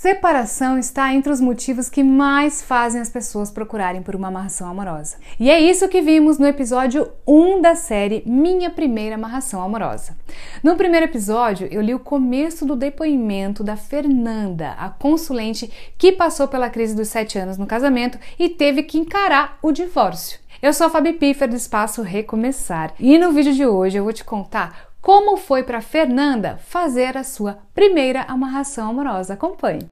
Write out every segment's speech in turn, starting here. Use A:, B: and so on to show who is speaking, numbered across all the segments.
A: Separação está entre os motivos que mais fazem as pessoas procurarem por uma amarração amorosa. E é isso que vimos no episódio 1 da série Minha Primeira Amarração Amorosa. No primeiro episódio, eu li o começo do depoimento da Fernanda, a consulente que passou pela crise dos 7 anos no casamento e teve que encarar o divórcio. Eu sou a Fabi Piffer do Espaço Recomeçar e no vídeo de hoje eu vou te contar como foi para Fernanda fazer a sua primeira amarração amorosa. Acompanhe.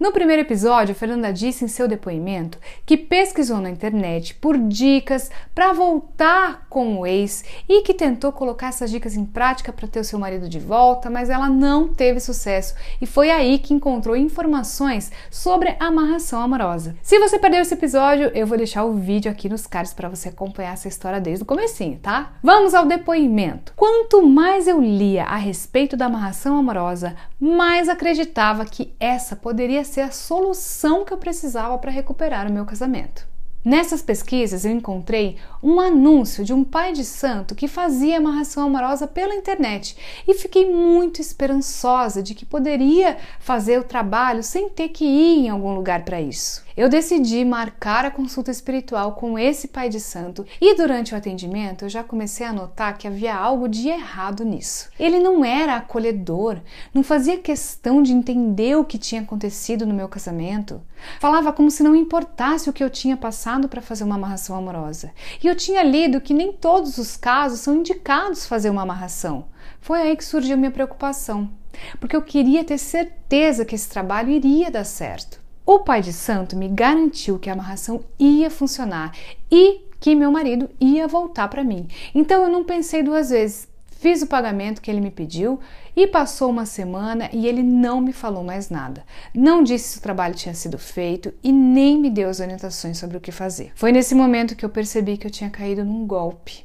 A: No primeiro episódio, Fernanda disse em seu depoimento que pesquisou na internet por dicas para voltar com o ex e que tentou colocar essas dicas em prática para ter o seu marido de volta, mas ela não teve sucesso e foi aí que encontrou informações sobre a amarração amorosa. Se você perdeu esse episódio, eu vou deixar o vídeo aqui nos cards para você acompanhar essa história desde o comecinho, tá? Vamos ao depoimento. Quanto mais eu lia a respeito da amarração amorosa, mais acreditava que essa poderia ser a solução que eu precisava para recuperar o meu casamento. Nessas pesquisas eu encontrei um anúncio de um pai de santo que fazia amarração amorosa pela internet e fiquei muito esperançosa de que poderia fazer o trabalho sem ter que ir em algum lugar para isso. Eu decidi marcar a consulta espiritual com esse pai de santo e durante o atendimento eu já comecei a notar que havia algo de errado nisso. Ele não era acolhedor, não fazia questão de entender o que tinha acontecido no meu casamento. Falava como se não importasse o que eu tinha passado para fazer uma amarração amorosa. E eu tinha lido que nem todos os casos são indicados fazer uma amarração. Foi aí que surgiu minha preocupação, porque eu queria ter certeza que esse trabalho iria dar certo. O pai de santo me garantiu que a amarração ia funcionar e que meu marido ia voltar para mim. Então eu não pensei duas vezes. Fiz o pagamento que ele me pediu e passou uma semana e ele não me falou mais nada. Não disse se o trabalho tinha sido feito e nem me deu as orientações sobre o que fazer. Foi nesse momento que eu percebi que eu tinha caído num golpe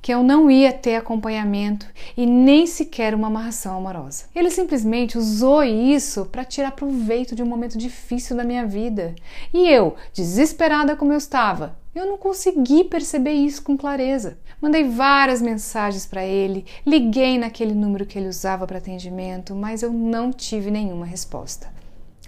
A: que eu não ia ter acompanhamento e nem sequer uma amarração amorosa. Ele simplesmente usou isso para tirar proveito de um momento difícil da minha vida. E eu, desesperada como eu estava, eu não consegui perceber isso com clareza. Mandei várias mensagens para ele, liguei naquele número que ele usava para atendimento, mas eu não tive nenhuma resposta.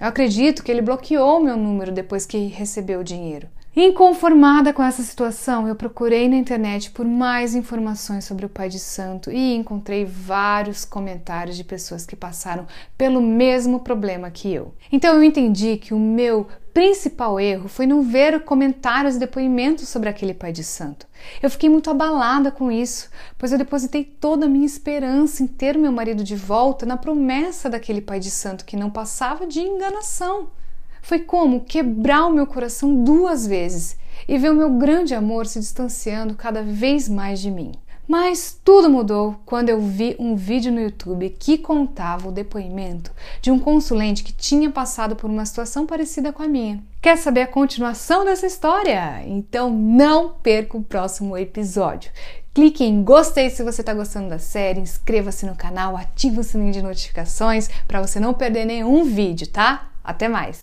A: Eu acredito que ele bloqueou meu número depois que recebeu o dinheiro. Inconformada com essa situação, eu procurei na internet por mais informações sobre o Pai de Santo e encontrei vários comentários de pessoas que passaram pelo mesmo problema que eu. Então eu entendi que o meu principal erro foi não ver comentários e depoimentos sobre aquele Pai de Santo. Eu fiquei muito abalada com isso, pois eu depositei toda a minha esperança em ter meu marido de volta na promessa daquele Pai de Santo que não passava de enganação. Foi como quebrar o meu coração duas vezes e ver o meu grande amor se distanciando cada vez mais de mim. Mas tudo mudou quando eu vi um vídeo no YouTube que contava o depoimento de um consulente que tinha passado por uma situação parecida com a minha. Quer saber a continuação dessa história? Então não perca o próximo episódio. Clique em gostei se você está gostando da série, inscreva-se no canal, ative o sininho de notificações para você não perder nenhum vídeo, tá? Até mais!